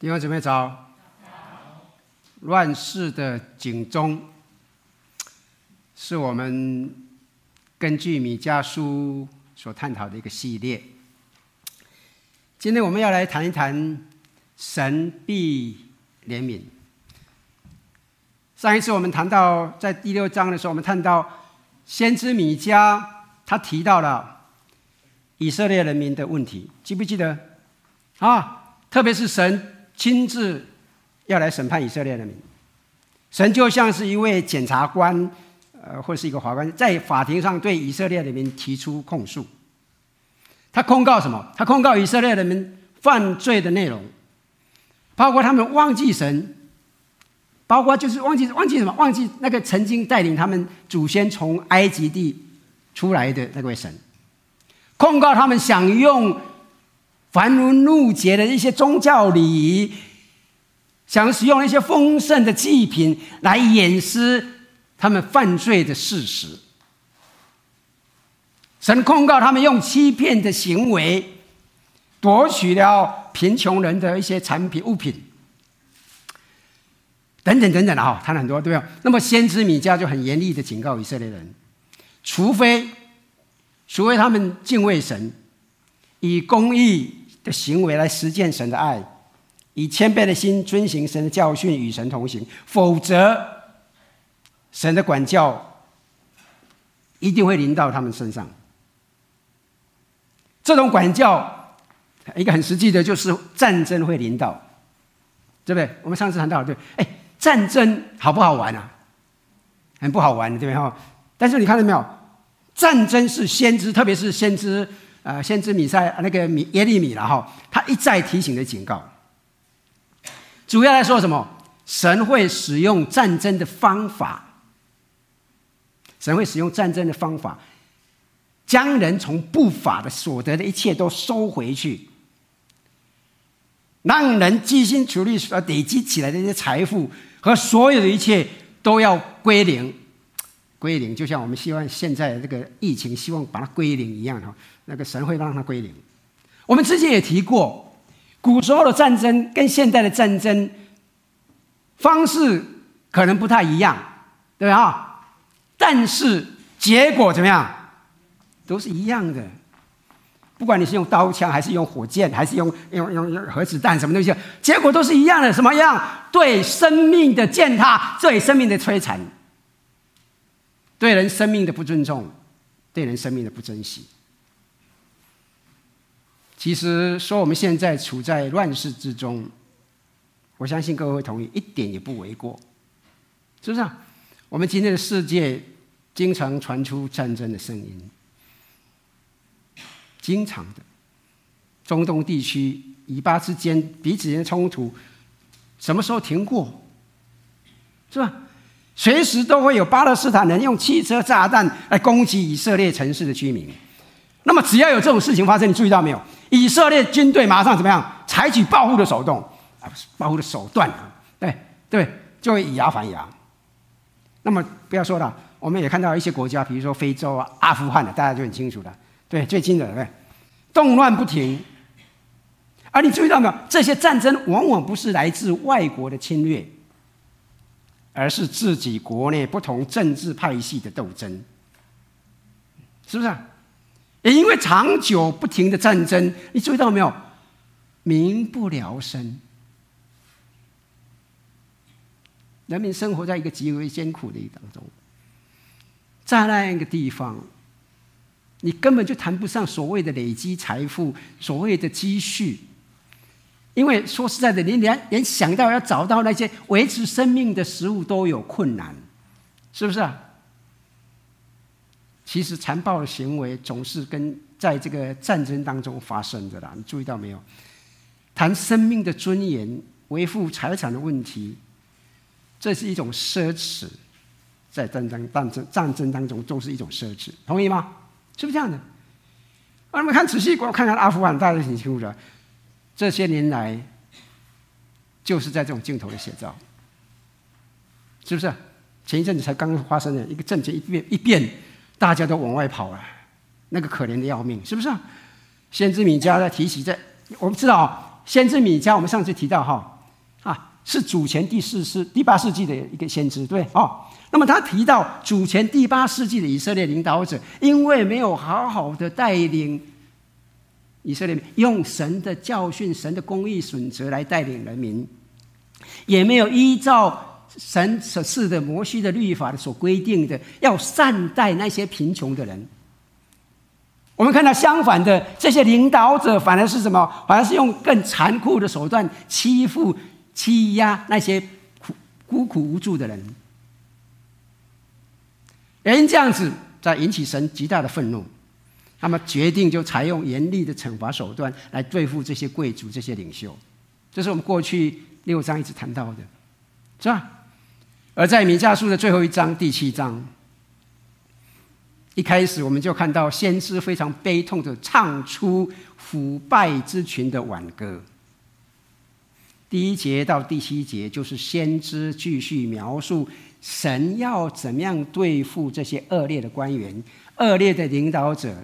弟兄姊妹早。乱世的警钟，是我们根据米迦书所探讨的一个系列。今天我们要来谈一谈神必怜悯。上一次我们谈到在第六章的时候，我们谈到先知米迦，他提到了以色列人民的问题，记不记得？啊，特别是神亲自。要来审判以色列人民，神就像是一位检察官，呃，或是一个法官，在法庭上对以色列人民提出控诉。他控告什么？他控告以色列人民犯罪的内容，包括他们忘记神，包括就是忘记忘记什么？忘记那个曾经带领他们祖先从埃及地出来的那位神。控告他们想用繁文縟节的一些宗教礼仪。想使用一些丰盛的祭品来掩饰他们犯罪的事实。神控告他们用欺骗的行为夺取了贫穷人的一些产品物品，等等等等的哈，谈很多对吧？那么先知米迦就很严厉的警告以色列人，除非除非他们敬畏神，以公义的行为来实践神的爱。以谦卑的心遵行神的教训，与神同行，否则神的管教一定会临到他们身上。这种管教，一个很实际的，就是战争会临到，对不对？我们上次谈到，对，哎，战争好不好玩啊？很不好玩，对不对？哈，但是你看到没有？战争是先知，特别是先知，呃，先知米赛那个米耶利米了哈，他一再提醒的警告。主要来说什么？神会使用战争的方法，神会使用战争的方法，将人从不法的所得的一切都收回去，让人积辛苦力所累积起来的这些财富和所有的一切都要归零，归零，就像我们希望现在这个疫情，希望把它归零一样哈。那个神会让它归零。我们之前也提过。古时候的战争跟现代的战争方式可能不太一样，对？啊，但是结果怎么样？都是一样的。不管你是用刀枪，还是用火箭，还是用用用用核子弹，什么东西，结果都是一样的。什么样？对生命的践踏，对生命的摧残，对人生命的不尊重，对人生命的不珍惜。其实说我们现在处在乱世之中，我相信各位会同意，一点也不为过，是不是啊？我们今天的世界经常传出战争的声音，经常的，中东地区以巴之间彼此间冲突，什么时候停过？是吧？随时都会有巴勒斯坦人用汽车炸弹来攻击以色列城市的居民。那么只要有这种事情发生，你注意到没有？以色列军队马上怎么样？采取报复的手动啊，不是报复的手段，对对，就会以牙还牙。那么不要说了，我们也看到一些国家，比如说非洲啊、阿富汗的，大家就很清楚了。对，最近的对，动乱不停。而你注意到没有？这些战争往往不是来自外国的侵略，而是自己国内不同政治派系的斗争，是不是？也因为长久不停的战争，你注意到没有？民不聊生，人民生活在一个极为艰苦的一当中，在那样一个地方，你根本就谈不上所谓的累积财富，所谓的积蓄，因为说实在的，你连连想到要找到那些维持生命的食物都有困难，是不是啊？其实残暴的行为总是跟在这个战争当中发生的啦，你注意到没有？谈生命的尊严、维护财产的问题，这是一种奢侈，在战争、战争、战争当中都是一种奢侈，同意吗？是不是这样的？我们看仔细，我看看阿富汗，大家挺清楚的。这些年来，就是在这种镜头的写照，是不是？前一阵子才刚刚发生的一个政权一变一变。大家都往外跑了，那个可怜的要命，是不是？先知米迦在提起，在我们知道，先知米迦，我们上次提到哈啊，是主前第四世、第八世纪的一个先知，对哦。那么他提到主前第八世纪的以色列领导者，因为没有好好的带领以色列，用神的教训、神的公义准则来带领人民，也没有依照神所赐的摩西的律法所规定的，要善待那些贫穷的人。我们看到相反的，这些领导者反而是什么？反而是用更残酷的手段欺负、欺压那些苦孤苦无助的人。原因这样子，在引起神极大的愤怒，他们决定就采用严厉的惩罚手段来对付这些贵族、这些领袖。这是我们过去六章一直谈到的，是吧？而在弥迦书的最后一章第七章，一开始我们就看到先知非常悲痛地唱出腐败之群的挽歌。第一节到第七节就是先知继续描述。神要怎么样对付这些恶劣的官员、恶劣的领导者？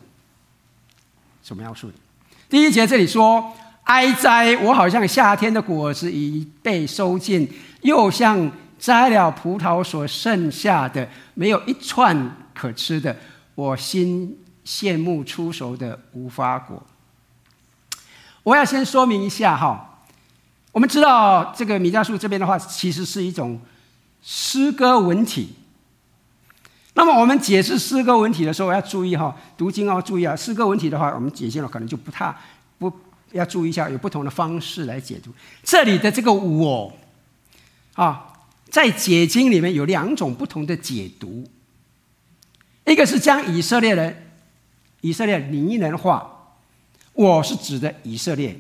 所描述的。第一节这里说：“哀哉！我好像夏天的果子已被收尽，又像摘了葡萄所剩下的，没有一串可吃的。我心羡慕初熟的无花果。”我要先说明一下哈，我们知道这个米迦树这边的话，其实是一种。诗歌文体。那么我们解释诗歌文体的时候，要注意哈，读经要注意啊。诗歌文体的话，我们解经了可能就不太不要注意一下，有不同的方式来解读。这里的这个“我”啊，在解经里面有两种不同的解读。一个是将以色列人、以色列拟人化，“我”是指的以色列。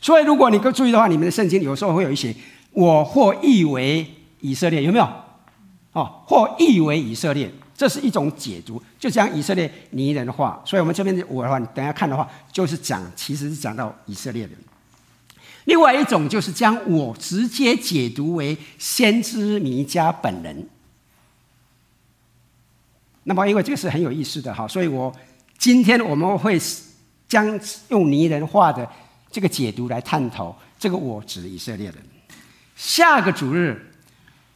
所以如果你够注意的话，你们的圣经有时候会有一些“我”或译为。以色列有没有？哦，或译为以色列，这是一种解读，就将以色列拟人化。所以，我们这边我的话，你等下看的话，就是讲，其实是讲到以色列人。另外一种就是将我直接解读为先知弥迦本人。那么，因为这个是很有意思的哈，所以我今天我们会将用拟人化的这个解读来探讨这个我指以色列人。下个主日。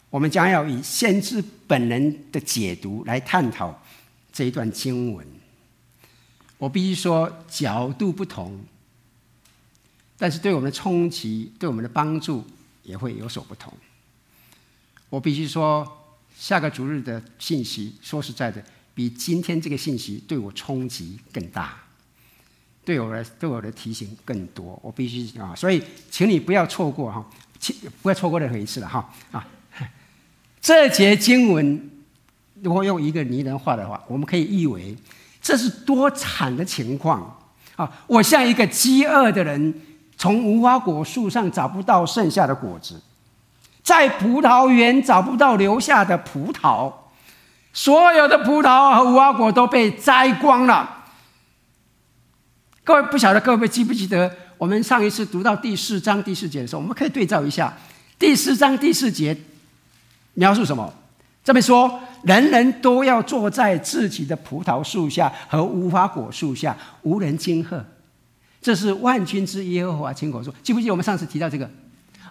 我们将要以先知本人的解读来探讨这一段经文。我必须说，角度不同，但是对我们的冲击、对我们的帮助也会有所不同。我必须说，下个主日的信息，说实在的，比今天这个信息对我冲击更大，对我的对我的提醒更多。我必须啊，所以请你不要错过哈，请不要错过任何一次了哈啊。这节经文，如果用一个拟人化的话，我们可以译为：这是多惨的情况啊！我像一个饥饿的人，从无花果树上找不到剩下的果子，在葡萄园找不到留下的葡萄，所有的葡萄和无花果都被摘光了。各位不晓得各位记不记得，我们上一次读到第四章第四节的时候，我们可以对照一下第四章第四节。描述什么？这边说，人人都要坐在自己的葡萄树下和无花果树下，无人惊吓。这是万军之耶和华亲口说。记不记得我们上次提到这个？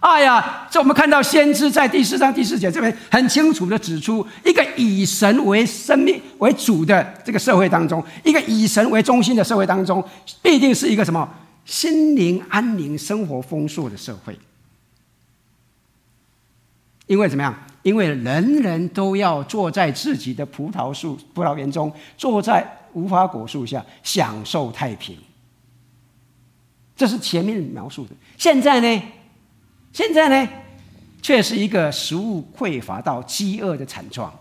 哎呀，这我们看到先知在第四章第四节这边很清楚地指出，一个以神为生命为主的这个社会当中，一个以神为中心的社会当中，必定是一个什么？心灵安宁、生活丰硕的社会。因为怎么样？因为人人都要坐在自己的葡萄树、葡萄园中，坐在无花果树下，享受太平。这是前面描述的。现在呢？现在呢？却是一个食物匮乏到饥饿的惨状。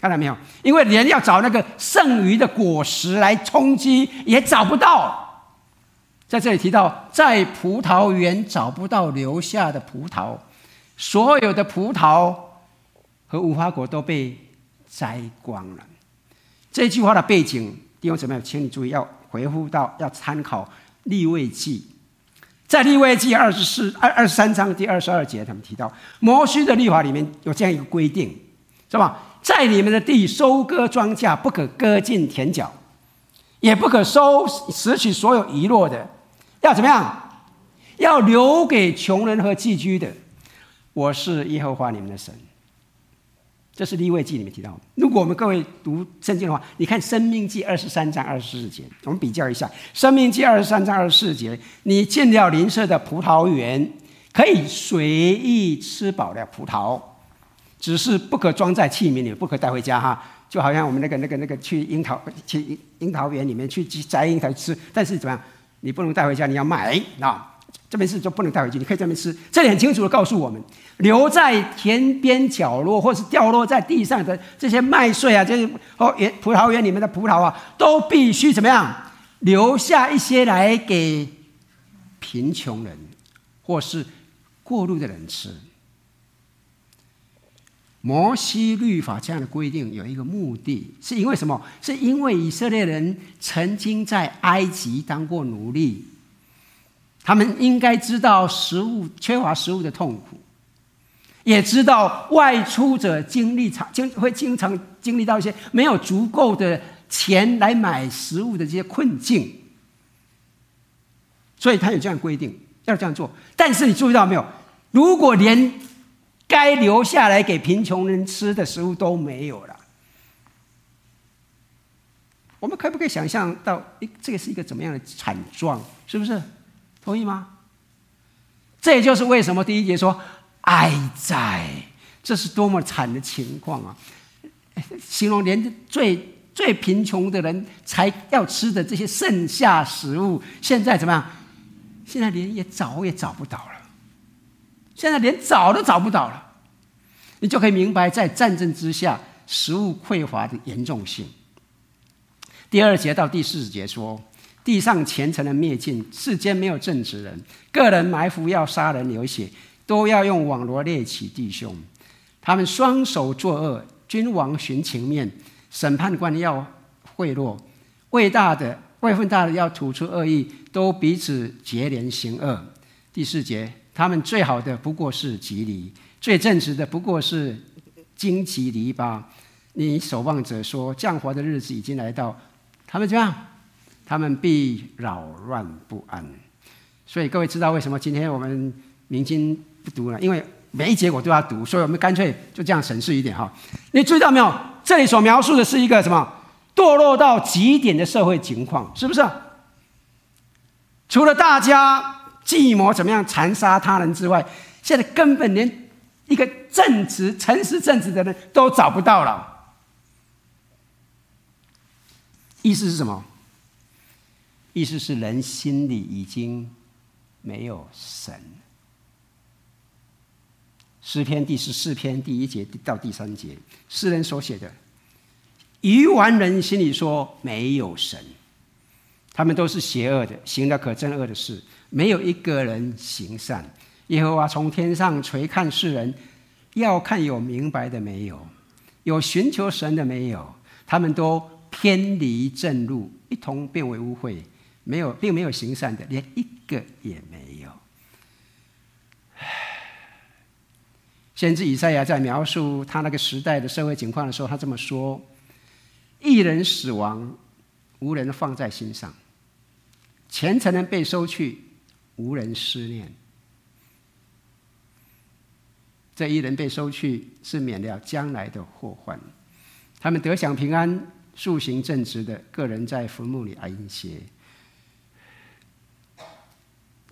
看到没有？因为人要找那个剩余的果实来充饥，也找不到。在这里提到，在葡萄园找不到留下的葡萄，所有的葡萄。和无花果都被摘光了。这句话的背景，弟兄姊妹，请你注意，要回复到，要参考利未记，在利未记二十四、二二十三章第二十二节，他们提到摩西的律法里面有这样一个规定，是吧？在你们的地收割庄稼，不可割尽田角，也不可收拾取所有遗落的，要怎么样？要留给穷人和寄居的。我是耶和华你们的神。这是利未记里面提到。如果我们各位读圣经的话，你看《生命记》二十三章二十四节，我们比较一下，《生命记》二十三章二十四节，你进了邻舍的葡萄园，可以随意吃饱了葡萄，只是不可装在器皿里，不可带回家哈。就好像我们那个、那个、那个去樱桃去樱桃园里面去摘樱桃吃，但是怎么样？你不能带回家，你要买啊。这边是就不能带回去，你可以这边吃。这里很清楚的告诉我们，留在田边角落或是掉落在地上的这些麦穗啊，这些哦园葡萄园里面的葡萄啊，都必须怎么样？留下一些来给贫穷人或是过路的人吃。摩西律法这样的规定有一个目的，是因为什么？是因为以色列人曾经在埃及当过奴隶，他们应该知道食物缺乏食物的痛苦，也知道外出者经历常经会经常经历到一些没有足够的钱来买食物的这些困境，所以他有这样规定要这样做。但是你注意到没有？如果连该留下来给贫穷人吃的食物都没有了，我们可不可以想象到，诶，这个是一个怎么样的惨状？是不是？同意吗？这也就是为什么第一节说“哀哉”，这是多么惨的情况啊！形容连最最贫穷的人才要吃的这些剩下食物，现在怎么样？现在连也找也找不到了。现在连找都找不到了，你就可以明白在战争之下食物匮乏的严重性。第二节到第四节说：地上虔诚的灭尽，世间没有正直人，个人埋伏要杀人流血，都要用网罗猎取弟兄。他们双手作恶，君王徇情面，审判官要贿赂，位大的位分大的要吐出恶意，都彼此结连行恶。第四节。他们最好的不过是蒺藜，最正直的不过是荆棘篱笆。你守望者说，降罚的日子已经来到，他们怎样？他们必扰乱不安。所以各位知道为什么今天我们明经不读了？因为每一节我都要读，所以我们干脆就这样省事一点哈。你注意到没有？这里所描述的是一个什么？堕落到极点的社会情况，是不是？除了大家。计谋怎么样残杀他人之外，现在根本连一个正直、诚实、正直的人都找不到了。意思是什么？意思是人心里已经没有神。诗篇第十四篇第一节到第三节，诗人所写的：愚顽人心里说没有神，他们都是邪恶的，行了可憎恶的事。没有一个人行善。耶和华从天上垂看世人，要看有明白的没有，有寻求神的没有。他们都偏离正路，一同变为污秽。没有，并没有行善的，连一个也没有。先知以赛亚在描述他那个时代的社会情况的时候，他这么说：“一人死亡，无人放在心上；虔诚人被收去。”无人思念，这一人被收去，是免了将来的祸患。他们得享平安，素行正直的个人在坟墓里安歇。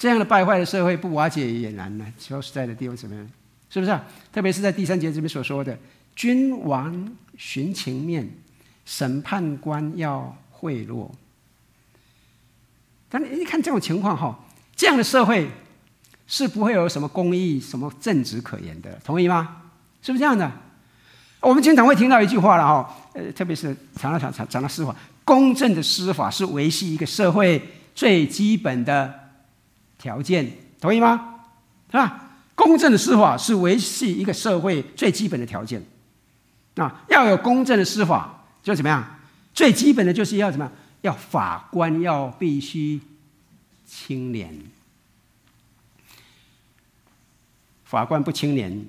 这样的败坏的社会不瓦解也难呢。说实在的，地方怎么样？是不是啊？特别是在第三节这边所说的，君王徇情面，审判官要贿赂。但你一看这种情况哈。这样的社会是不会有什么公义、什么正直可言的，同意吗？是不是这样的？我们经常会听到一句话了哈，呃，特别是讲到讲讲讲到司法，公正的司法是维系一个社会最基本的条件，同意吗？是吧？公正的司法是维系一个社会最基本的条件。啊，要有公正的司法，就怎么样？最基本的就是要怎么样？要法官要必须。清廉，法官不清廉，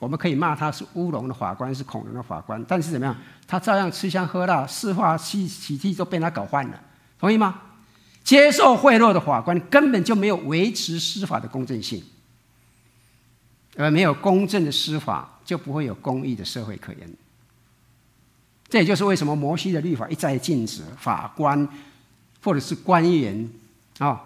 我们可以骂他是乌龙的法官，是恐龙的法官，但是怎么样，他照样吃香喝辣，司法、洗洗地都被他搞坏了，同意吗？接受贿赂的法官根本就没有维持司法的公正性，而没有公正的司法，就不会有公义的社会可言。这也就是为什么摩西的律法一再禁止法官或者是官员啊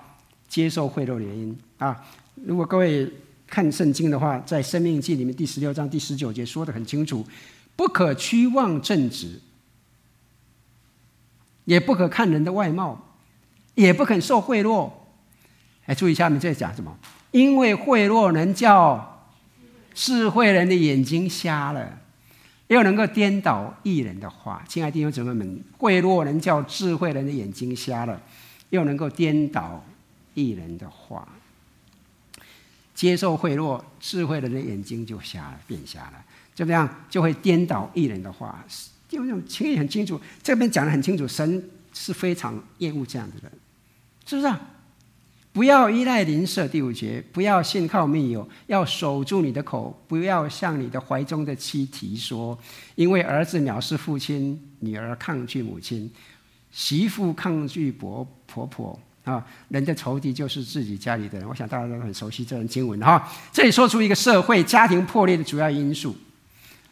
接受贿赂的原因啊。如果各位看圣经的话，在《生命记》里面第十六章第十九节说得很清楚：不可屈枉正直，也不可看人的外貌，也不肯受贿赂。哎注意下面在讲什么？因为贿赂能叫智慧人的眼睛瞎了。又能够颠倒义人的话，亲爱的弟兄姊妹们，贿赂能叫智慧人的眼睛瞎了，又能够颠倒义人的话。接受贿赂，智慧人的眼睛就瞎了，变瞎了，怎么样？就会颠倒义人的话。弟兄姊妹，很清楚，这边讲得很清楚，神是非常厌恶这样子的，是不是啊？不要依赖邻舍，第五节，不要信靠密友，要守住你的口，不要向你的怀中的妻提说，因为儿子藐视父亲，女儿抗拒母亲，媳妇抗拒婆婆婆啊，人的仇敌就是自己家里的人。我想大家都很熟悉这段经文哈。这里说出一个社会家庭破裂的主要因素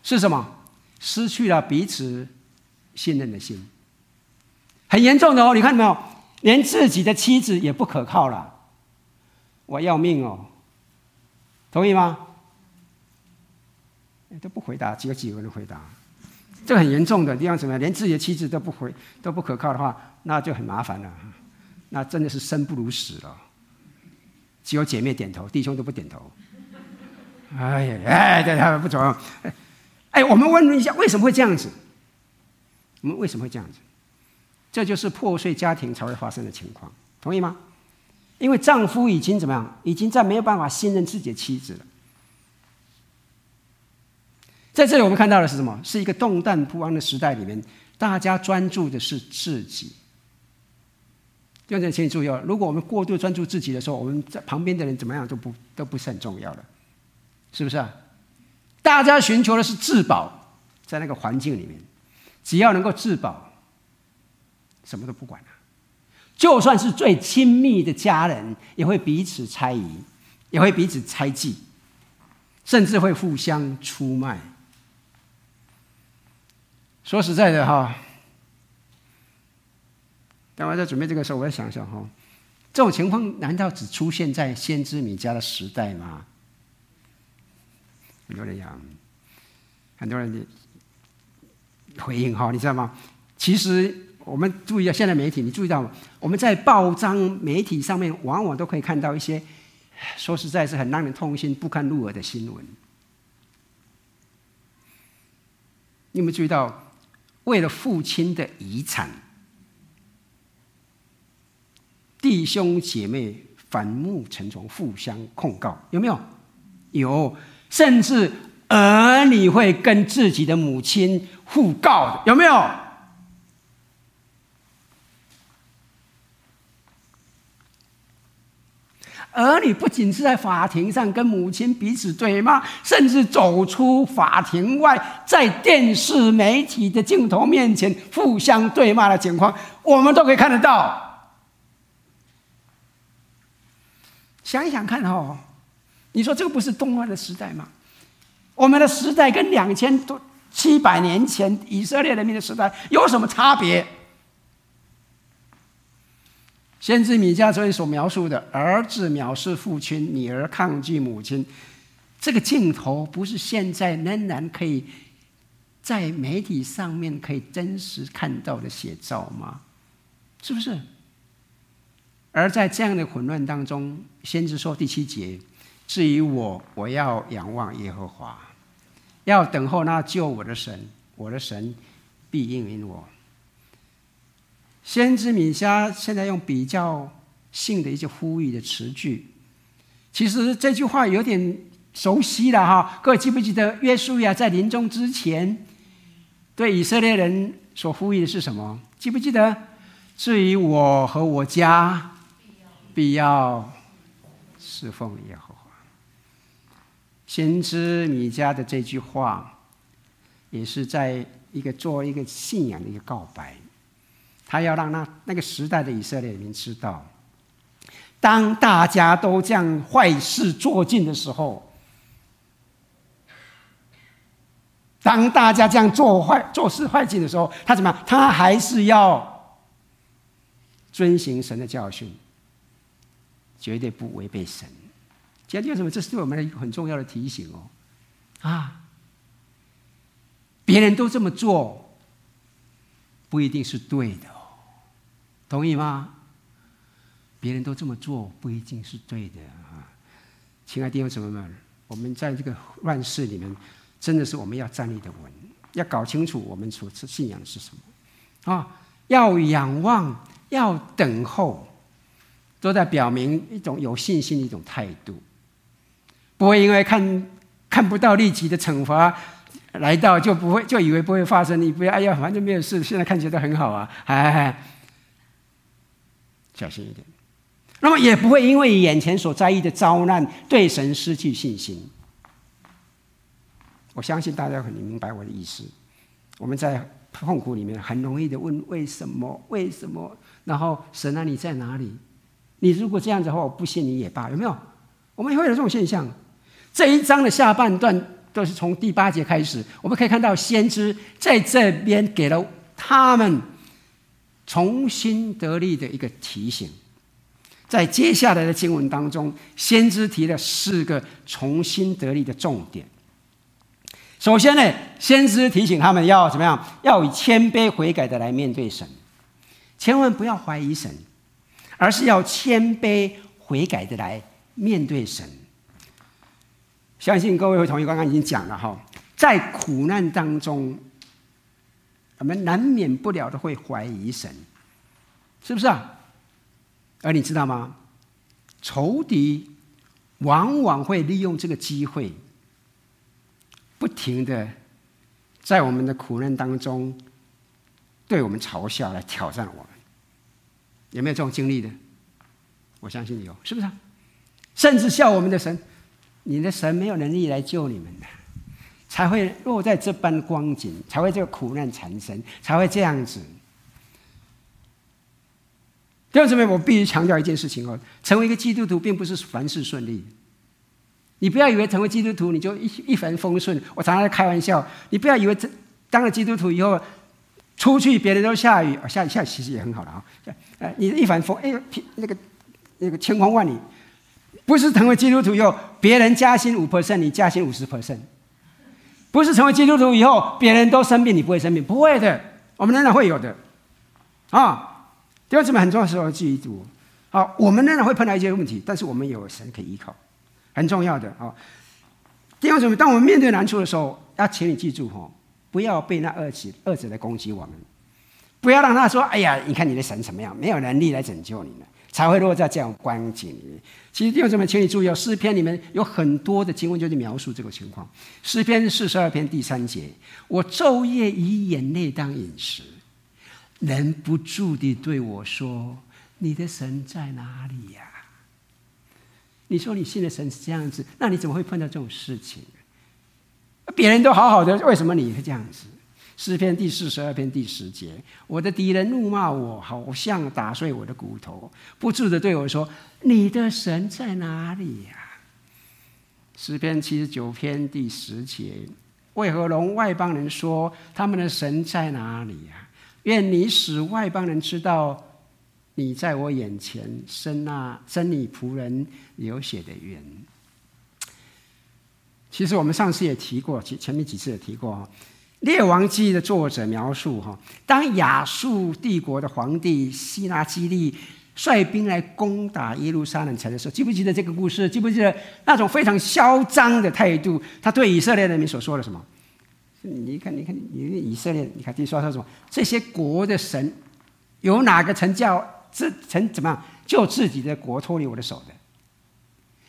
是什么？失去了彼此信任的心，很严重的哦。你看到没有？连自己的妻子也不可靠了。我要命哦！同意吗？都不回答，只有几个人回答，这很严重的地方怎么？连自己的妻子都不回都不可靠的话，那就很麻烦了。那真的是生不如死了。只有姐妹点头，弟兄都不点头。哎呀，哎，对他不走。哎，我们问一下，为什么会这样子？我们为什么会这样子？这就是破碎家庭才会发生的情况，同意吗？因为丈夫已经怎么样？已经在没有办法信任自己的妻子了。在这里，我们看到的是什么？是一个动荡不安的时代里面，大家专注的是自己。弟兄请你注意哦，如果我们过度专注自己的时候，我们在旁边的人怎么样都不都不是很重要的，是不是啊？大家寻求的是自保，在那个环境里面，只要能够自保，什么都不管了。就算是最亲密的家人，也会彼此猜疑，也会彼此猜忌，甚至会互相出卖。说实在的哈，当我在准备这个时候，我在想想哈，这种情况难道只出现在先知米迦的时代吗？很多人讲，很多人回应哈，你知道吗？其实。我们注意一下现在媒体，你注意到吗我们在报章媒体上面，往往都可以看到一些说实在是很让人痛心、不堪入耳的新闻。你有没有注意到，为了父亲的遗产，弟兄姐妹反目成仇，互相控告，有没有？有，甚至儿女会跟自己的母亲互告，有没有？儿女不仅是在法庭上跟母亲彼此对骂，甚至走出法庭外，在电视媒体的镜头面前互相对骂的情况，我们都可以看得到。想一想看哦，你说这个不是动乱的时代吗？我们的时代跟两千多七百年前以色列人民的时代有什么差别？先知米迦这里所描述的儿子藐视父亲，女儿抗拒母亲，这个镜头不是现在仍然可以在媒体上面可以真实看到的写照吗？是不是？而在这样的混乱当中，先知说第七节：“至于我，我要仰望耶和华，要等候那救我的神，我的神必应允我。”先知米迦现在用比较性的一些呼吁的词句，其实这句话有点熟悉了哈。各位记不记得约书亚在临终之前对以色列人所呼吁的是什么？记不记得？至于我和我家，必要侍奉耶和华。先知米迦的这句话，也是在一个做一个信仰的一个告白。他要让那那个时代的以色列人知道，当大家都这样坏事做尽的时候，当大家这样做坏做事坏尽的时候，他怎么样？他还是要遵行神的教训，绝对不违背神。今天为什么？这是对我们的一个很重要的提醒哦！啊，别人都这么做，不一定是对的。同意吗？别人都这么做，不一定是对的啊！亲爱的弟兄姊妹们，我们在这个乱世里面，真的是我们要站立的稳，要搞清楚我们所信仰的是什么啊！要仰望，要等候，都在表明一种有信心的一种态度，不会因为看看不到立即的惩罚来到，就不会就以为不会发生。你不要哎呀，反正没有事，现在看起来都很好啊！哎。小心一点，那么也不会因为眼前所在意的遭难，对神失去信心。我相信大家很明白我的意思。我们在痛苦里面很容易的问为什么？为什么？然后神啊，你在哪里？你如果这样子的话，我不信你也罢，有没有？我们会有这种现象。这一章的下半段都是从第八节开始，我们可以看到先知在这边给了他们。重新得力的一个提醒，在接下来的经文当中，先知提了四个重新得力的重点。首先呢，先知提醒他们要怎么样？要以谦卑悔改的来面对神，千万不要怀疑神，而是要谦卑悔改的来面对神。相信各位会同意，刚刚已经讲了哈，在苦难当中。我们难免不了的会怀疑神，是不是啊？而你知道吗？仇敌往往会利用这个机会，不停的在我们的苦难当中对我们嘲笑，来挑战我们。有没有这种经历的？我相信有，是不是啊？甚至笑我们的神，你的神没有能力来救你们的。才会落在这般光景，才会这个苦难缠身，才会这样子。第二层面，我必须强调一件事情哦：成为一个基督徒，并不是凡事顺利。你不要以为成为基督徒你就一一帆风顺。我常常在开玩笑，你不要以为这当了基督徒以后，出去别人都下雨，下雨下雨其实也很好的啊。呃，你一帆风，哎，那个那个千光万里，不是成为基督徒以后，别人加薪五 percent，你加薪五十 percent。不是成为基督徒以后，别人都生病，你不会生病，不会的，我们仍然会有的，啊，弟兄姊妹很重要的时候记住，好，我们仍然会碰到一些问题，但是我们有神可以依靠，很重要的啊。弟兄姊妹，当我们面对难处的时候，要请你记住哈，不要被那恶者恶者来攻击我们，不要让他说，哎呀，你看你的神怎么样，没有能力来拯救你了。才会落在这样光景里面。其实弟兄姊妹，请你注意哦，诗篇里面有很多的经文就是描述这个情况。诗篇四十二篇第三节：“我昼夜以眼泪当饮食，忍不住地对我说：‘你的神在哪里呀？’你说你信的神是这样子，那你怎么会碰到这种事情？别人都好好的，为什么你会这样子？”诗篇第四十二篇第十节：我的敌人怒骂我，好像打碎我的骨头，不住的对我说：“你的神在哪里呀？”诗篇七十九篇第十节：为何容外邦人说他们的神在哪里呀？愿你使外邦人知道，你在我眼前伸那伸你仆人流血的冤。其实我们上次也提过，前前面几次也提过。列王记的作者描述哈，当亚述帝国的皇帝西拿基立率兵来攻打耶路撒冷城的时候，记不记得这个故事？记不记得那种非常嚣张的态度？他对以色列人民所说的什么？你看，你看，你以色列，你看，你说他说什么？这些国的神，有哪个曾叫这曾怎么样救自己的国脱离我的手的？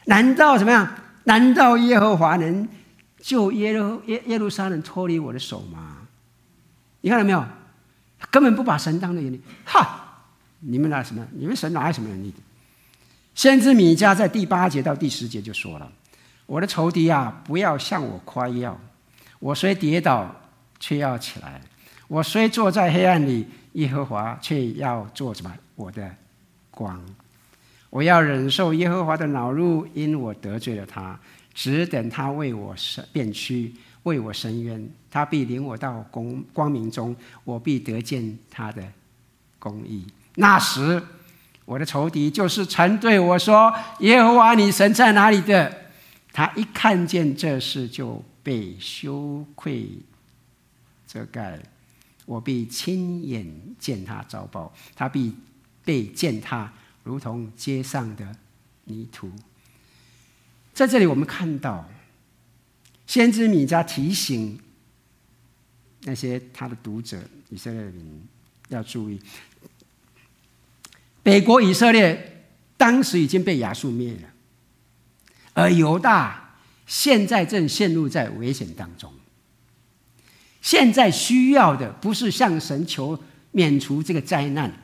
难道怎么样？难道耶和华能？就耶路耶耶路撒冷脱离我的手吗？你看到没有？根本不把神当在眼里。哈！你们哪什么？你们神哪有什么能力？先知米迦在第八节到第十节就说了：“我的仇敌啊，不要向我夸耀。我虽跌倒，却要起来；我虽坐在黑暗里，耶和华却要做什么？我的光。我要忍受耶和华的恼怒，因我得罪了他。只等他为我辨屈，为我伸冤，他必领我到光光明中，我必得见他的公义。那时，我的仇敌就是曾对我说：“耶和华，你神在哪里的？”他一看见这事，就被羞愧遮盖。我必亲眼见他遭报，他必被践踏。如同街上的泥土，在这里我们看到，先知米迦提醒那些他的读者以色列民要注意，北国以色列当时已经被亚述灭了，而犹大现在正陷入在危险当中。现在需要的不是向神求免除这个灾难。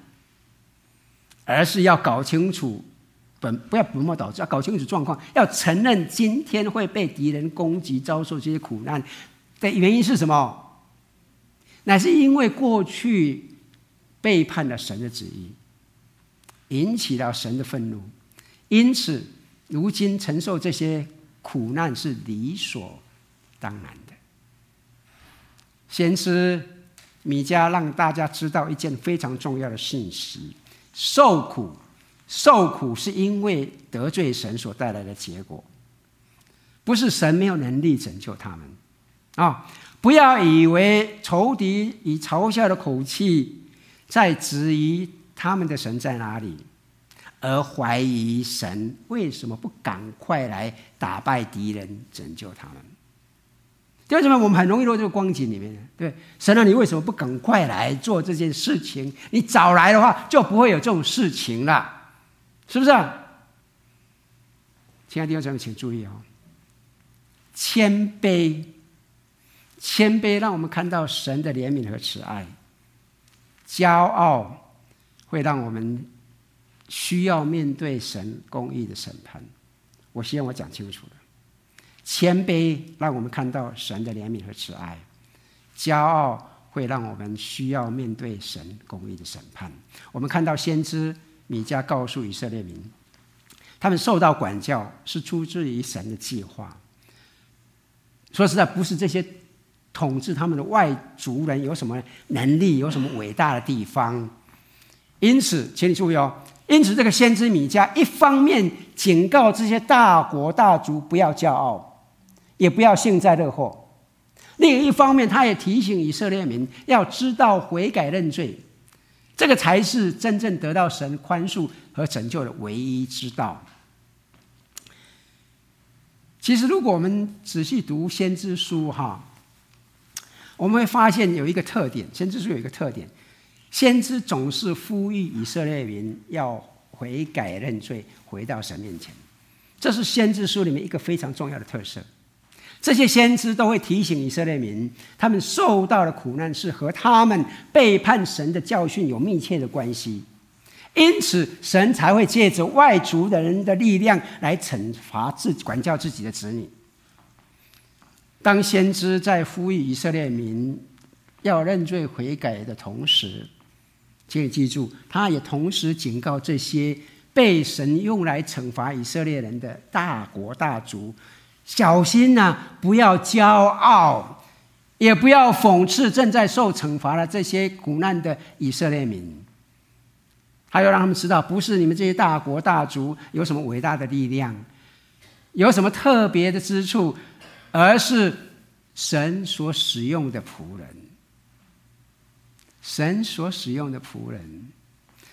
而是要搞清楚本，不要本末倒置，要搞清楚状况，要承认今天会被敌人攻击、遭受这些苦难的原因是什么？乃是因为过去背叛了神的旨意，引起了神的愤怒，因此如今承受这些苦难是理所当然的。先知米迦让大家知道一件非常重要的信息。受苦，受苦是因为得罪神所带来的结果，不是神没有能力拯救他们啊！不要以为仇敌以嘲笑的口气在质疑他们的神在哪里，而怀疑神为什么不赶快来打败敌人，拯救他们。为什么我们很容易落这个光景里面？对，神啊，你为什么不赶快来做这件事情？你早来的话，就不会有这种事情了，是不是？亲爱的弟兄姊妹，请注意哦，谦卑，谦卑，让我们看到神的怜悯和慈爱；骄傲，会让我们需要面对神公义的审判。我希望我讲清楚了。谦卑让我们看到神的怜悯和慈爱，骄傲会让我们需要面对神公义的审判。我们看到先知米迦告诉以色列民，他们受到管教是出自于神的计划。说实在，不是这些统治他们的外族人有什么能力，有什么伟大的地方。因此，请你注意哦。因此，这个先知米迦一方面警告这些大国大族不要骄傲。也不要幸灾乐祸。另一方面，他也提醒以色列民要知道悔改认罪，这个才是真正得到神宽恕和拯救的唯一之道。其实，如果我们仔细读先知书，哈，我们会发现有一个特点：先知书有一个特点，先知总是呼吁以色列民要悔改认罪，回到神面前。这是先知书里面一个非常重要的特色。这些先知都会提醒以色列民，他们受到的苦难是和他们背叛神的教训有密切的关系，因此神才会借着外族的人的力量来惩罚自管教自己的子女。当先知在呼吁以色列民要认罪悔改的同时，请你记住，他也同时警告这些被神用来惩罚以色列人的大国大族。小心呐、不要骄傲，也不要讽刺正在受惩罚的这些苦难的以色列民。还要让他们知道，不是你们这些大国大族有什么伟大的力量，有什么特别的之处，而是神所使用的仆人。神所使用的仆人。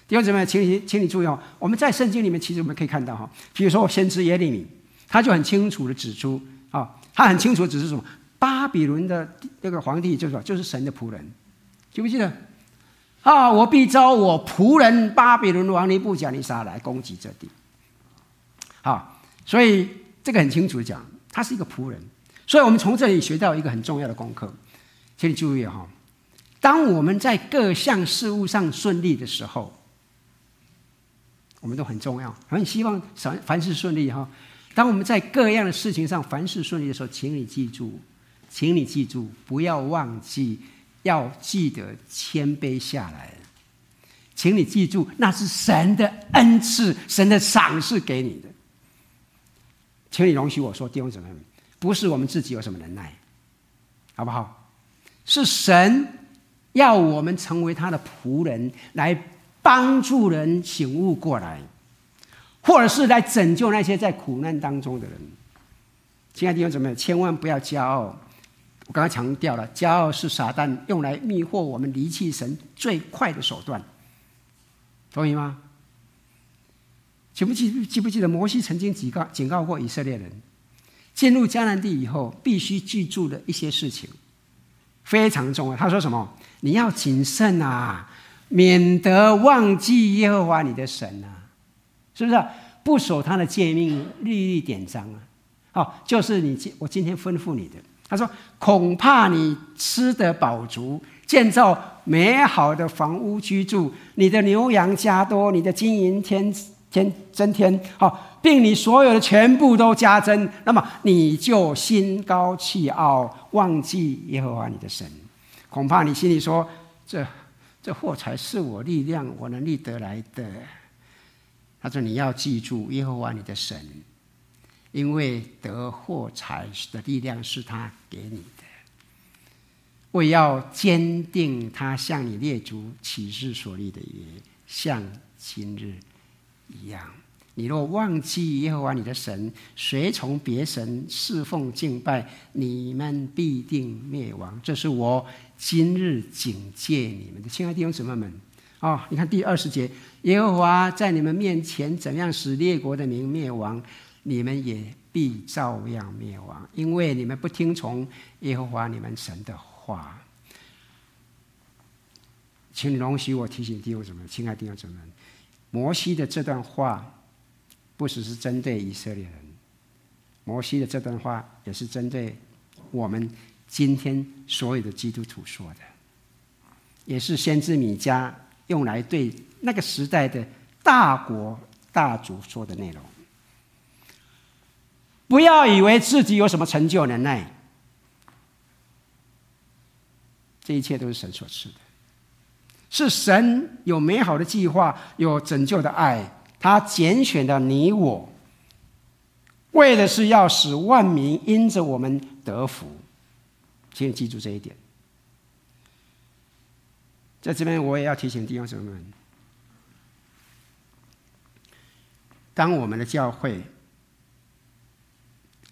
弟兄姊妹，请你请你注意哦，我们在圣经里面其实我们可以看到哈，比如说我先知耶利米。他就很清楚的指出，啊，他很清楚指出什么？巴比伦的那个皇帝就是，就是神的仆人，记不记得？啊，我必召我仆人巴比伦王尼布贾尼撒来攻击这地。好，所以这个很清楚的讲，他是一个仆人。所以我们从这里学到一个很重要的功课，请你注意哈，当我们在各项事务上顺利的时候，我们都很重要，很希望凡凡事顺利哈。当我们在各样的事情上凡事顺利的时候，请你记住，请你记住，不要忘记，要记得谦卑下来。请你记住，那是神的恩赐，神的赏赐给你的。请你容许我说，弟兄姊妹们，不是我们自己有什么能耐，好不好？是神要我们成为他的仆人，来帮助人醒悟过来，或者是来拯救那些在苦难当中的人。亲爱的弟兄姊妹，千万不要骄傲。我刚才强调了，骄傲是撒旦用来迷惑我们、离弃神最快的手段，同意吗？记不记记不记得摩西曾经警告警告过以色列人，进入迦南地以后必须记住的一些事情，非常重要。他说什么？你要谨慎啊，免得忘记耶和华你的神啊，是不是？不守他的诫命、律例、典章啊？好，就是你今我今天吩咐你的。他说：“恐怕你吃得饱足，建造美好的房屋居住，你的牛羊加多，你的金银添添增添，好，并你所有的全部都加增，那么你就心高气傲，忘记耶和华你的神。恐怕你心里说：这这货财是我力量、我能力得来的。他说：你要记住耶和华你的神。”因为得获财的力量是他给你的，为要坚定他向你列祖启示所立的约，像今日一样。你若忘记耶和华你的神，随从别神侍奉敬拜，你们必定灭亡。这是我今日警戒你们的，亲爱的弟兄姊妹们啊、哦！你看第二十节，耶和华在你们面前怎样使列国的民灭亡。你们也必照样灭亡，因为你们不听从耶和华你们神的话。请容许我提醒弟兄姊妹，亲爱的弟兄姊妹，摩西的这段话不只是针对以色列人，摩西的这段话也是针对我们今天所有的基督徒说的，也是先知米迦用来对那个时代的大国大族说的内容。不要以为自己有什么成就能耐，这一切都是神所赐的，是神有美好的计划，有拯救的爱，他拣选的你我，为的是要使万民因着我们得福，请记住这一点。在这边，我也要提醒弟兄姊妹们，当我们的教会。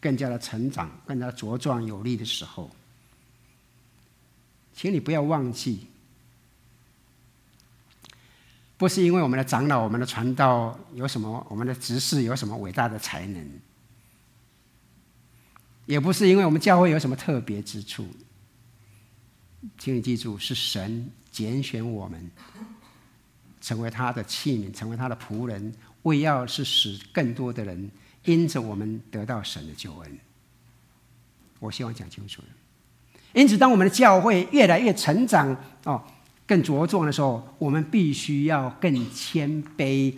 更加的成长，更加茁壮有力的时候，请你不要忘记，不是因为我们的长老、我们的传道有什么，我们的执事有什么伟大的才能，也不是因为我们教会有什么特别之处，请你记住，是神拣选我们，成为他的器皿，成为他的仆人，为要是使更多的人。因着我们得到神的救恩，我希望讲清楚了。因此，当我们的教会越来越成长哦，更茁壮的时候，我们必须要更谦卑，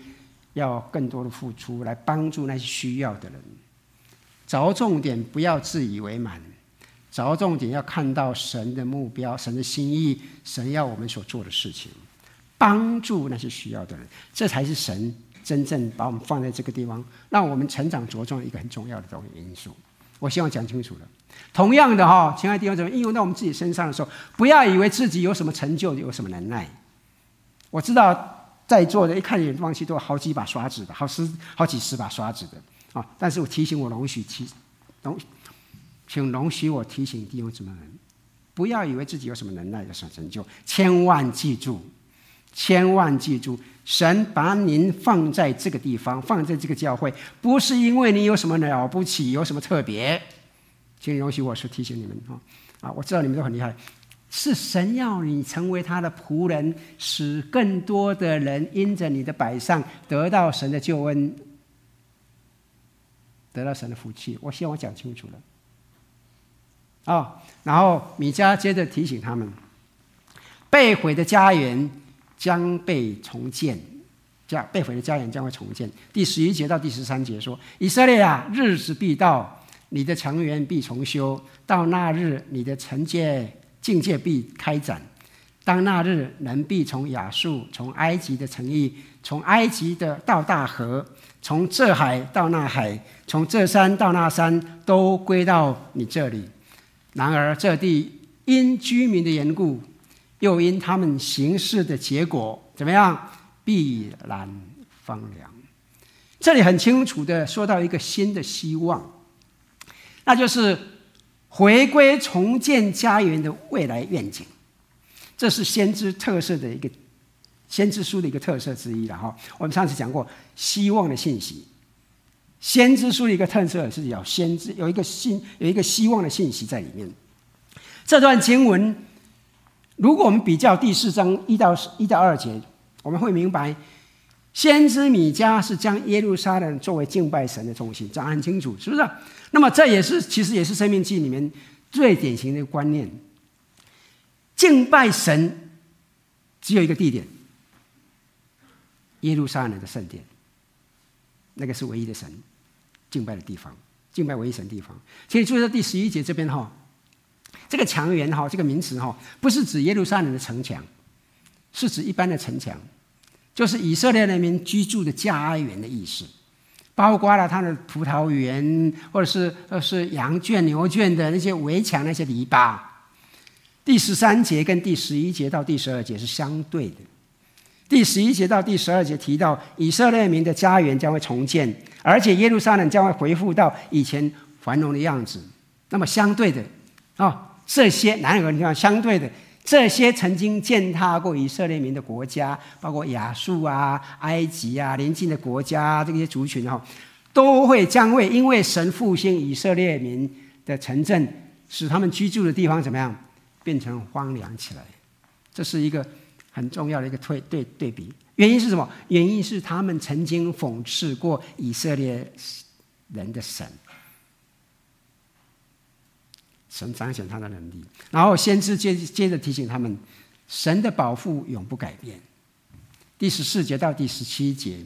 要更多的付出来帮助那些需要的人。着重点，不要自以为满；着重点，要看到神的目标、神的心意、神要我们所做的事情，帮助那些需要的人，这才是神。真正把我们放在这个地方，让我们成长茁壮一个很重要的东西因素。我希望讲清楚了。同样的哈，亲爱的弟兄姊妹，应用到我们自己身上的时候，不要以为自己有什么成就，有什么能耐。我知道在座的一看眼望去都有好几把刷子的，好十好几十把刷子的啊。但是我提醒我容许提容，请容许我提醒弟兄姊妹们，不要以为自己有什么能耐，有什么成就，千万记住。千万记住，神把您放在这个地方，放在这个教会，不是因为你有什么了不起，有什么特别，请允许我说提醒你们啊啊！我知道你们都很厉害，是神要你成为他的仆人，使更多的人因着你的摆上得到神的救恩，得到神的福气。我希望我讲清楚了啊！然后米迦接着提醒他们，被毁的家园。将被重建，家被毁的家园将会重建。第十一节到第十三节说：“以色列啊，日子必到，你的墙垣必重修。到那日，你的城界境界必开展，当那日，人必从亚述、从埃及的城邑、从埃及的到大河、从这海到那海、从这山到那山，都归到你这里。然而这地因居民的缘故，又因他们行事的结果，怎么样？必然荒凉。这里很清楚的说到一个新的希望，那就是回归重建家园的未来愿景。这是先知特色的一个先知书的一个特色之一了哈。我们上次讲过希望的信息，先知书的一个特色是有先知有一个信有一个希望的信息在里面。这段经文，如果我们比较第四章一到一到二节，我们会明白。先知米迦是将耶路撒冷作为敬拜神的中心，讲得很清楚，是不是？那么这也是其实也是《生命记》里面最典型的观念。敬拜神只有一个地点，耶路撒冷的圣殿，那个是唯一的神敬拜的地方，敬拜唯一神的地方。请你注意到第十一节这边哈，这个墙垣哈，这个名词哈，不是指耶路撒冷的城墙，是指一般的城墙。就是以色列人民居住的家园的意思，包括了他的葡萄园，或者是呃是羊圈、牛圈的那些围墙、那些篱笆。第十三节跟第十一节到第十二节是相对的。第十一节到第十二节提到以色列民的家园将会重建，而且耶路撒冷将会恢复到以前繁荣的样子。那么相对的啊、这些哪两个地方相对的？这些曾经践踏过以色列民的国家，包括亚述啊、埃及啊、邻近的国家这些族群哈，都会将会因为神复兴以色列民的城镇，使他们居住的地方怎么样，变成荒凉起来。这是一个很重要的一个对对对比。原因是什么？原因是他们曾经讽刺过以色列人的神。神彰显他的能力，然后先知接接着提醒他们，神的保护永不改变。第十四节到第十七节，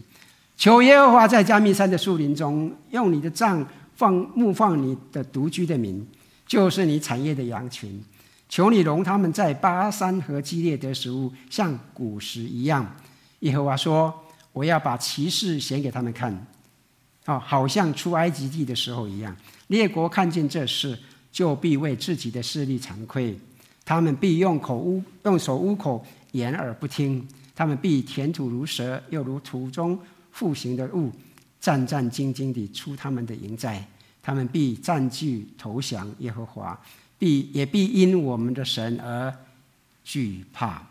求耶和华在加密山的树林中，用你的杖放牧放你的独居的民，就是你产业的羊群。求你容他们在巴珊和基列得食物，像古时一样。耶和华说：“我要把奇事显给他们看，哦，好像出埃及地的时候一样。列国看见这事。”就必为自己的势力惭愧，他们必用口污用手污口，掩耳不听。他们必填土如蛇，又如土中复形的物，战战兢兢地出他们的营寨。他们必占据投降耶和华，必也必因我们的神而惧怕。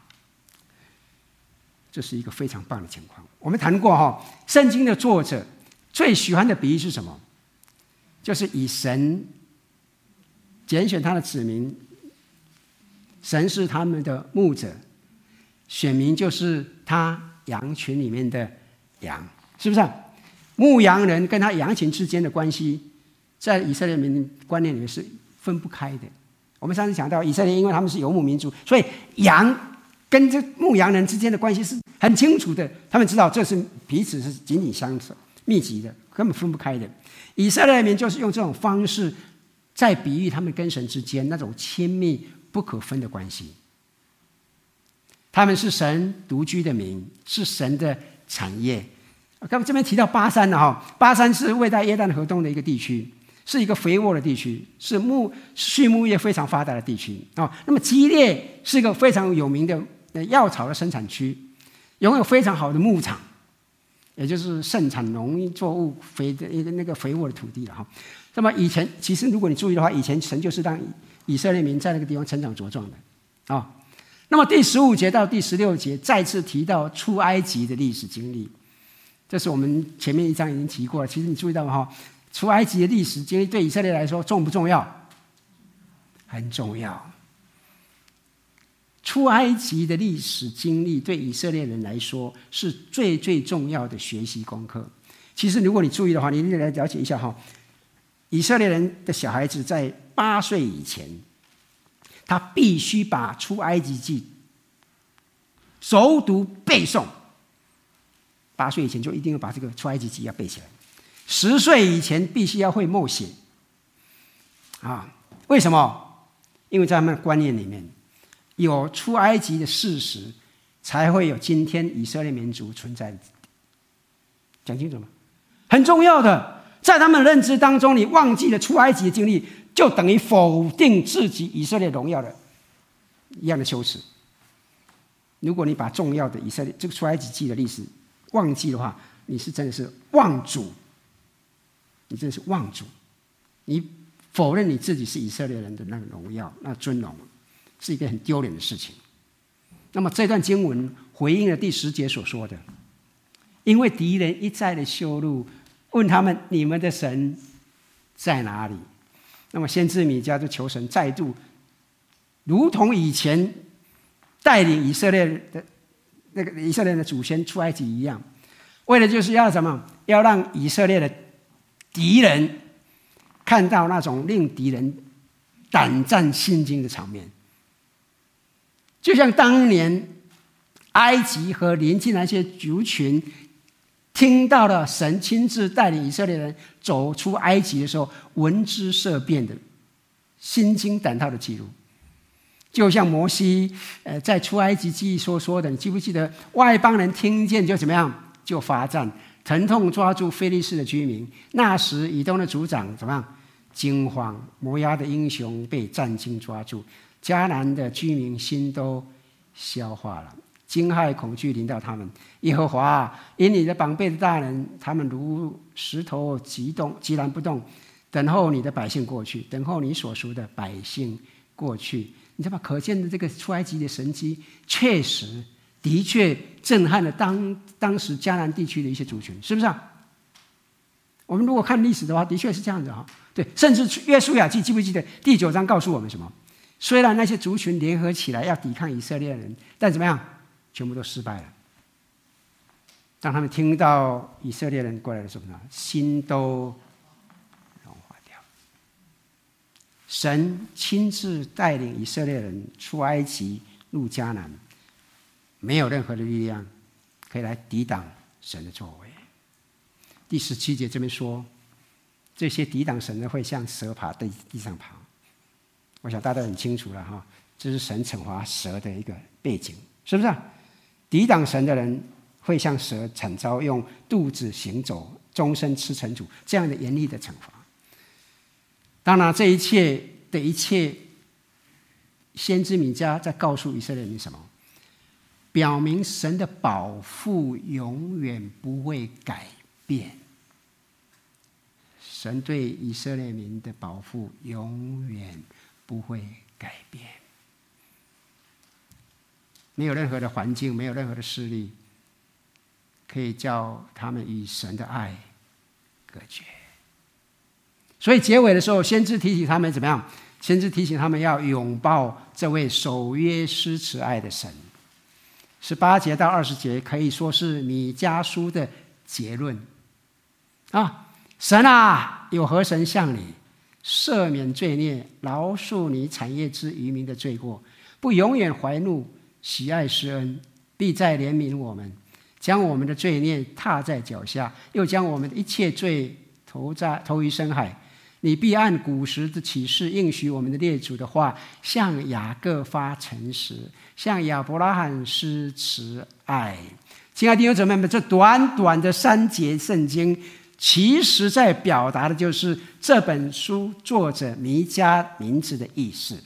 这是一个非常棒的情况。我们谈过哈，圣经的作者最喜欢的比喻是什么？就是以神。拣选他的子民，神是他们的牧者，选民就是他羊群里面的羊，是不是？牧羊人跟他羊群之间的关系，在以色列民观念里面是分不开的。我们上次讲到以色列，因为他们是游牧民族，所以羊跟这牧羊人之间的关系是很清楚的。他们知道这是彼此是紧紧相守、密集的，根本分不开的。以色列民就是用这种方式。在比喻他们跟神之间那种亲密不可分的关系，他们是神独居的民，是神的产业。刚刚这边提到巴山了哈，巴山是位在约旦河东的一个地区，是一个肥沃的地区，是牧畜牧业非常发达的地区啊。那么基列是一个非常有名的药草的生产区，拥有非常好的牧场，也就是盛产农作物肥的一个那个肥沃的土地了哈。那么以前，其实如果你注意的话，以前神就是让以色列民在那个地方成长茁壮的啊、那么第十五节到第十六节再次提到出埃及的历史经历，这是我们前面一章已经提过了。其实你注意到吗？哈，出埃及的历史经历对以色列来说重不重要？很重要。出埃及的历史经历对以色列人来说是最最重要的学习功课。其实如果你注意的话，你一定来了解一下哈。以色列人的小孩子在八岁以前，他必须把出埃及记熟读背诵。八岁以前就一定要把这个出埃及记要背起来。十岁以前必须要会默写。啊，为什么？因为在他们的观念里面，有出埃及的事实，才会有今天以色列民族存在。讲清楚吗？很重要的，在他们的认知当中，你忘记了出埃及的经历，就等于否定自己以色列荣耀的一样的羞耻。如果你把重要的以色列这个出埃及记的历史忘记的话，你是真的是忘主，你真的是忘主，你否认你自己是以色列人的那个荣耀、那尊荣。是一个很丢脸的事情。那么这段经文回应了第十节所说的，因为敌人一再的羞辱，问他们：你们的神在哪里？那么先知米迦就求神再度，如同以前带领以色列的那个以色列的祖先出埃及一样，为了就是要什么？要让以色列的敌人看到那种令敌人胆战心惊的场面。就像当年埃及和邻近那些族群听到了神亲自带领以色列人走出埃及的时候，闻之色变的心惊胆跳的记录，就像摩西呃在出埃及记忆所说的，你记不记得？外邦人听见就怎么样？就发战，疼痛抓住非利士的居民。那时以东的族长怎么样？惊慌，摩押的英雄被战兢抓住。迦南的居民心都消化了，惊骇恐惧临到他们。耶和华因你的膀臂的大能，他们如石头急动，寂然不动，等候你的百姓过去，等候你所赎的百姓过去。你知道吗？可见的这个出埃及的神迹，确实的确震撼了当当时迦南地区的一些族群，是不是啊？我们如果看历史的话，的确是这样子哈。对，甚至约书亚记记不记得第九章告诉我们什么？虽然那些族群联合起来要抵抗以色列人，但怎么样，全部都失败了。当他们听到以色列人过来的时候呢，心都融化掉。神亲自带领以色列人出埃及、入迦南，没有任何的力量可以来抵挡神的作为。第十七节这边说，这些抵挡神的会像蛇爬在地上爬。我想大家很清楚了哈，这是神惩罚蛇的一个背景，是不是啊？抵挡神的人会像蛇惨遭用肚子行走，终身吃尘土这样的严厉的惩罚。当然，这一切的一切，先知米迦在告诉以色列人什么？表明神的保护永远不会改变。神对以色列民的保护永远。不会改变，没有任何的环境，没有任何的势力，可以叫他们与神的爱隔绝。所以结尾的时候，先知提醒他们怎么样？先知提醒他们要拥抱这位守约施慈爱的神。十八节到二十节可以说是米迦书的结论啊！神啊，有何神像你？赦免罪孽，饶恕你产业之余民的罪过，不永远怀怒，喜爱施恩，必再怜悯我们，将我们的罪孽踏在脚下，又将我们的一切罪投在投于深海。你必按古时的启示应许我们的列祖的话，向雅各发诚实，向亚伯拉罕施慈爱。亲爱的弟兄姊妹们，这短短的三节圣经。其实在表达的就是这本书作者弥迦名字的意思。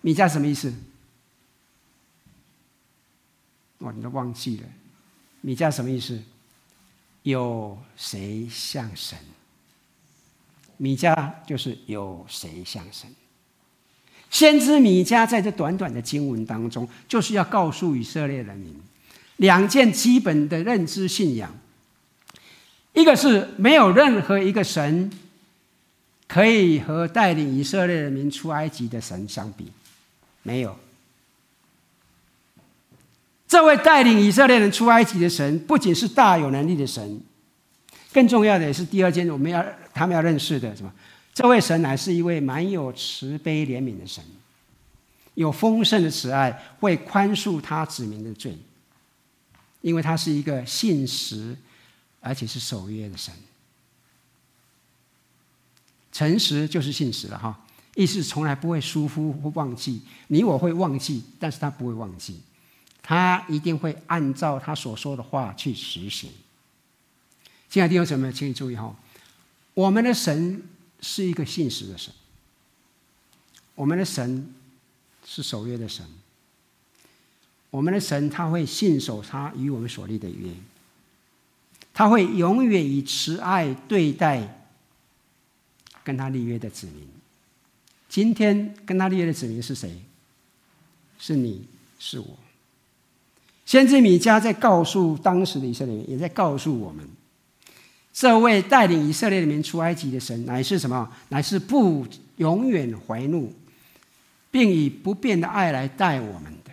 弥迦什么意思？哇，你都忘记了。米迦什么意思？有谁像神？米迦就是有谁像神。先知米迦在这短短的经文当中，就是要告诉以色列人民两件基本的认知信仰。一个是没有任何一个神可以和带领以色列人民出埃及的神相比，没有。这位带领以色列人出埃及的神，不仅是大有能力的神，更重要的也是第二件我们要他们要认识的什么？这位神乃是一位蛮有慈悲怜悯的神，有丰盛的慈爱，会宽恕他子民的罪，因为他是一个信实。而且是守约的神，诚实就是信实了哈。意思从来不会疏忽或忘记。你我会忘记，但是他不会忘记，他一定会按照他所说的话去实行。亲爱的弟兄姊妹，请你注意哈，我们的神是一个信实的神，我们的神是守约的神。我们的神他会信守他与我们所立的约，他会永远以慈爱对待跟他立约的子民。今天跟他立约的子民是谁？是你是我。先知米迦在告诉当时的以色列人，也在告诉我们，这位带领以色列人出埃及的神，乃是什么？乃是不永远怀怒，并以不变的爱来待我们的。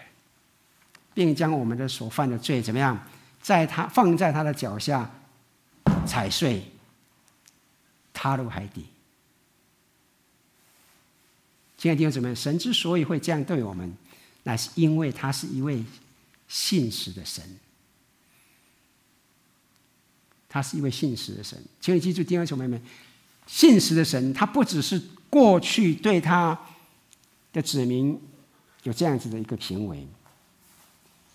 并将我们的所犯的罪怎么样，在他放在他的脚下踩碎，踏入海底。亲爱的弟兄姊妹，神之所以会这样对我们，乃是因为他是一位信实的神。他是一位信实的神，请你记住，弟兄姊妹们，信实的神，他不只是过去对他的子民有这样子的一个行为。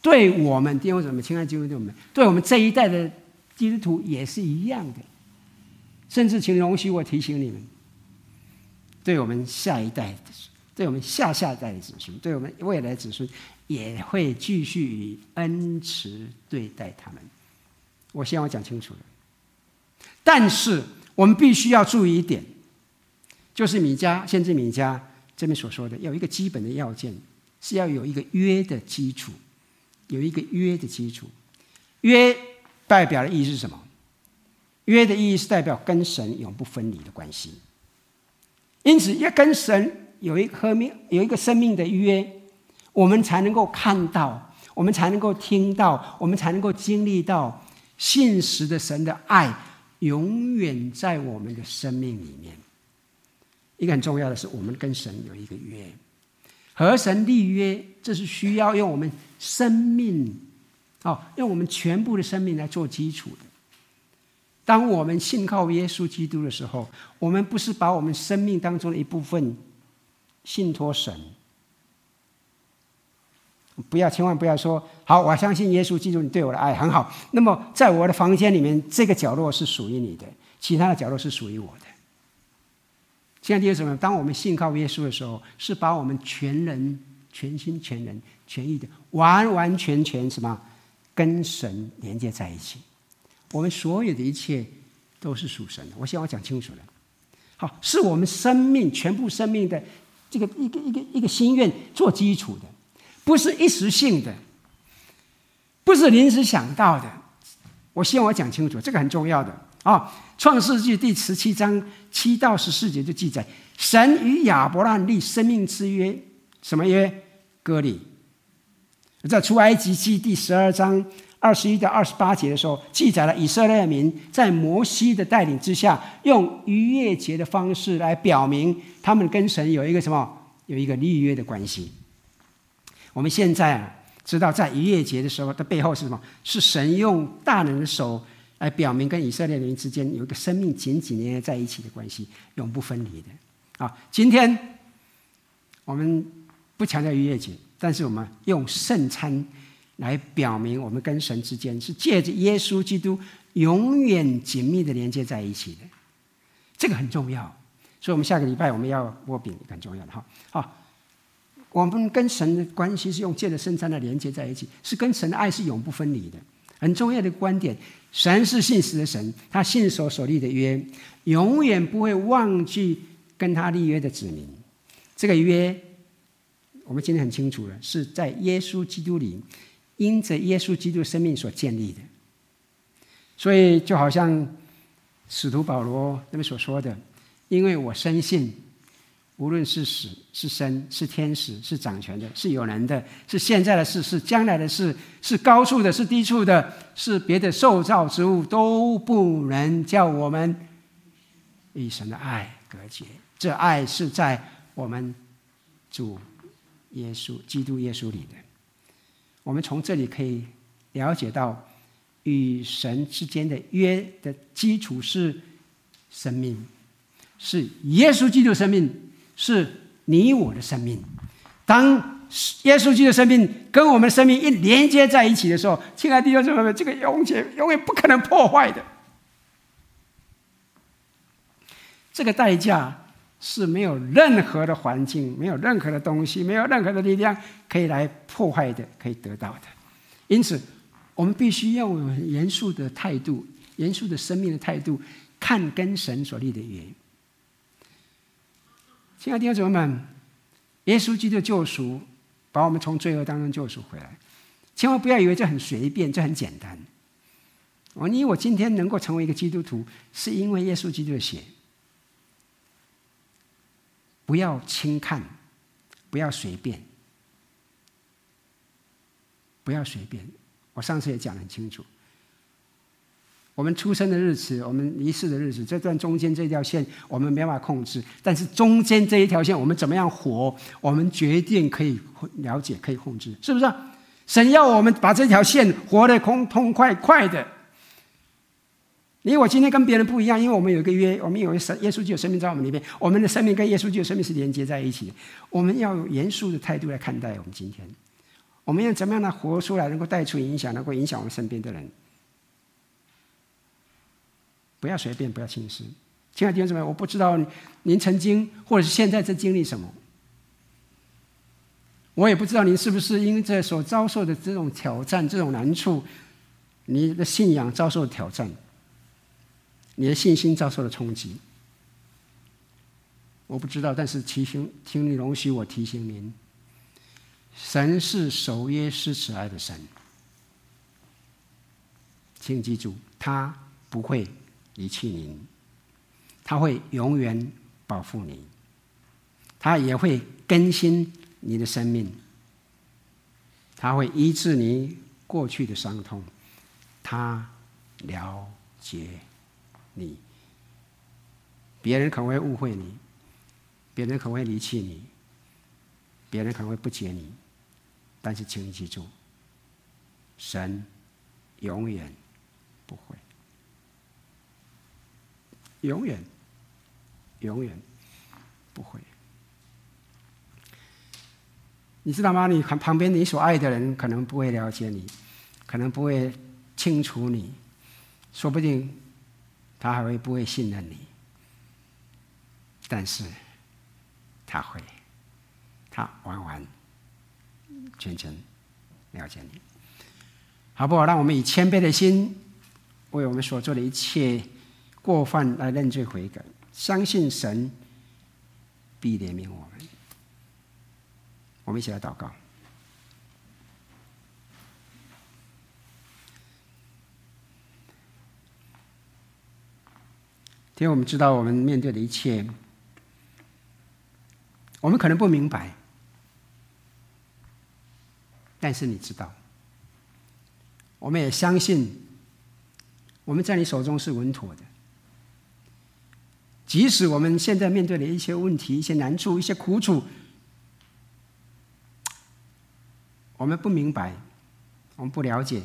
对我们弟兄姊妹，亲爱的弟兄姊妹，对我们这一代的基督徒也是一样的。甚至，请容许我提醒你们，对我们下一代的，对我们下下一代的子孙，对我们未来子孙，也会继续以恩慈对待他们。我希望我讲清楚了。但是，我们必须要注意一点，就是米迦先知米迦这边所说的，有一个基本的要件，是要有一个约的基础。有一个约的基础，约代表的意义是什么？约的意义是代表跟神永不分离的关系。因此，要跟神有一个命，有一个生命的约，我们才能够看到，我们才能够听到，我们才能够经历到信实的神的爱，永远在我们的生命里面。一个很重要的是，我们跟神有一个约。和神立约，这是需要用我们生命，哦，用我们全部的生命来做基础的。当我们信靠耶稣基督的时候，我们不是把我们生命当中的一部分信托神。不要，千万不要说好，我相信耶稣基督，你对我的爱很好。那么，在我的房间里面，这个角落是属于你的，其他的角落是属于我的。现在第二什么？当我们信靠耶稣的时候，是把我们全人、全心、全人、全意的，完完全全什么，跟神连接在一起。我们所有的一切都是属神的。我希望我讲清楚了。好，是我们生命全部生命的这个一个一个一个心愿做基础的，不是一时性的，不是临时想到的。我希望我讲清楚，这个很重要的。啊，《创世纪》第十七章七到十四节就记载，神与亚伯拉罕立生命之约，什么约？割礼。在《出埃及记》第十二章二十一到二十八节的时候，记载了以色列民在摩西的带领之下，用逾越节的方式来表明他们跟神有一个什么？有一个立约的关系。我们现在啊，知道在逾越节的时候它背后是什么？是神用大能的手。来表明跟以色列人之间有一个生命紧紧连接在一起的关系，永不分离的。啊，今天我们不强调逾越节，但是我们用圣餐来表明我们跟神之间是借着耶稣基督永远紧密的连接在一起的。这个很重要，所以我们下个礼拜我们要握饼，很重要的哈。好，我们跟神的关系是用借着圣餐来连接在一起，是跟神的爱是永不分离的。很重要的观点。神是信实的神，他信守所立的约，永远不会忘记跟他立约的子民。这个约，我们今天很清楚了，是在耶稣基督里，因着耶稣基督生命所建立的。所以，就好像使徒保罗那边所说的：“因为我深信。”无论是死是生，是天使，是掌权的，是有能的，是现在的事，是将来的事，是高处的，是低处的，是别的受造之物，都不能叫我们与神的爱隔绝。这爱是在我们主耶稣基督耶稣里的。我们从这里可以了解到，与神之间的约的基础是生命，是耶稣基督生命。是你我的生命。当耶稣基督的生命跟我们的生命一连接在一起的时候，亲爱的弟兄姊妹们，这个永远永远不可能破坏的。这个代价是没有任何的环境、没有任何的东西、没有任何的力量可以来破坏的，可以得到的。因此，我们必须用严肃的态度、严肃的生命的态度，看跟神所立的约。亲爱的弟兄姊妹们，耶稣基督的救赎把我们从罪恶当中救赎回来，千万不要以为这很随便，这很简单。我你我今天能够成为一个基督徒，是因为耶稣基督的血。不要轻看，不要随便，不要随便。我上次也讲得很清楚，我们出生的日子，我们离世的日子，这段中间这条线，我们没办法控制。但是中间这一条线，我们怎么样活，我们决定可以了解，可以控制，是不是？神要我们把这条线活得空痛快快的。因为我今天跟别人不一样，因为我们有一个约，我们有一神，耶稣基督生命在我们里面，我们的生命跟耶稣基督生命是连接在一起的。我们要有严肃的态度来看待我们今天，我们要怎么样来活出来，能够带出影响，能够影响我们身边的人。不要随便，不要轻视。亲爱的弟兄姊妹，我不知道您曾经或者是现在在经历什么，我也不知道您是不是因为这所遭受的这种挑战、这种难处，你的信仰遭受挑战。你的信心遭受了冲击，我不知道，但是提醒，请你容许我提醒您：神是守约施慈爱的神，请记住，他不会离弃您，他会永远保护你，他也会更新你的生命，他会医治你过去的伤痛，他了解。你，别人可能会误会你，别人可能会离弃你，别人可能会不解你，但是请你记住，神永远不会，永远，永远不会。你知道吗？你看旁边你所爱的人可能不会了解你，可能不会清楚你，说不定。他还会不会信任你？但是他会，他完完全全了解你，好不好？让我们以谦卑的心，为我们所做的一切过犯来认罪悔改，相信神必怜悯我们。我们一起来祷告。因为我们知道，我们面对的一切，我们可能不明白，但是你知道，我们也相信，我们在你手中是稳妥的。即使我们现在面对的一些问题、一些难处、一些苦楚，我们不明白，我们不了解，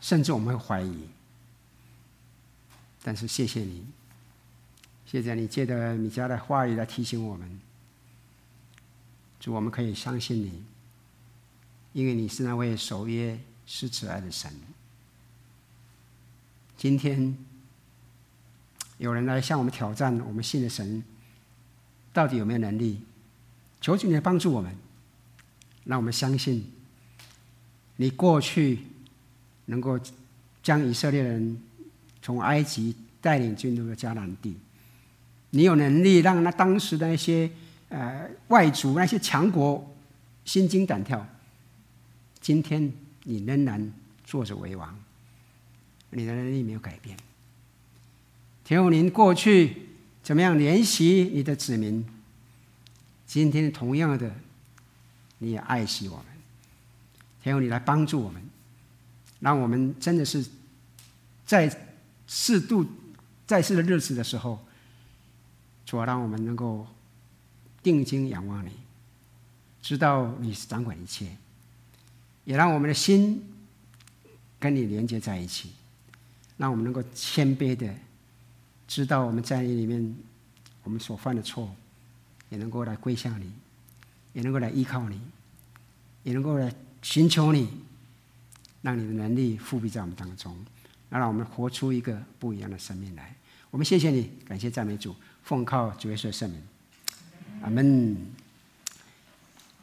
甚至我们会怀疑。但是谢谢你，谢谢你借着你家的话语来提醒我们，主，我们可以相信你，因为你是那位守约施慈爱的神。今天有人来向我们挑战，我们信的神到底有没有能力？求求你帮助我们，让我们相信你过去能够将以色列人。从埃及带领进入了迦南地，你有能力让那当时的那些呃外族、那些强国心惊胆跳。今天你仍然坐着为王，你的能力没有改变。天父，您过去怎么样怜惜你的子民？今天同样的，你也爱惜我们。天父，你来帮助我们，让我们真的是在。适度在世的日子的时候，主要让我们能够定睛仰望你，知道你是掌管一切，也让我们的心跟你连接在一起，让我们能够谦卑的知道我们在你里面我们所犯的错，也能够来归向你，也能够来依靠你，也能够来寻求你，让你的能力复辟在我们当中，让我们活出一个不一样的生命来。我们谢谢你，感谢赞美主，奉靠主耶稣的圣名，阿门。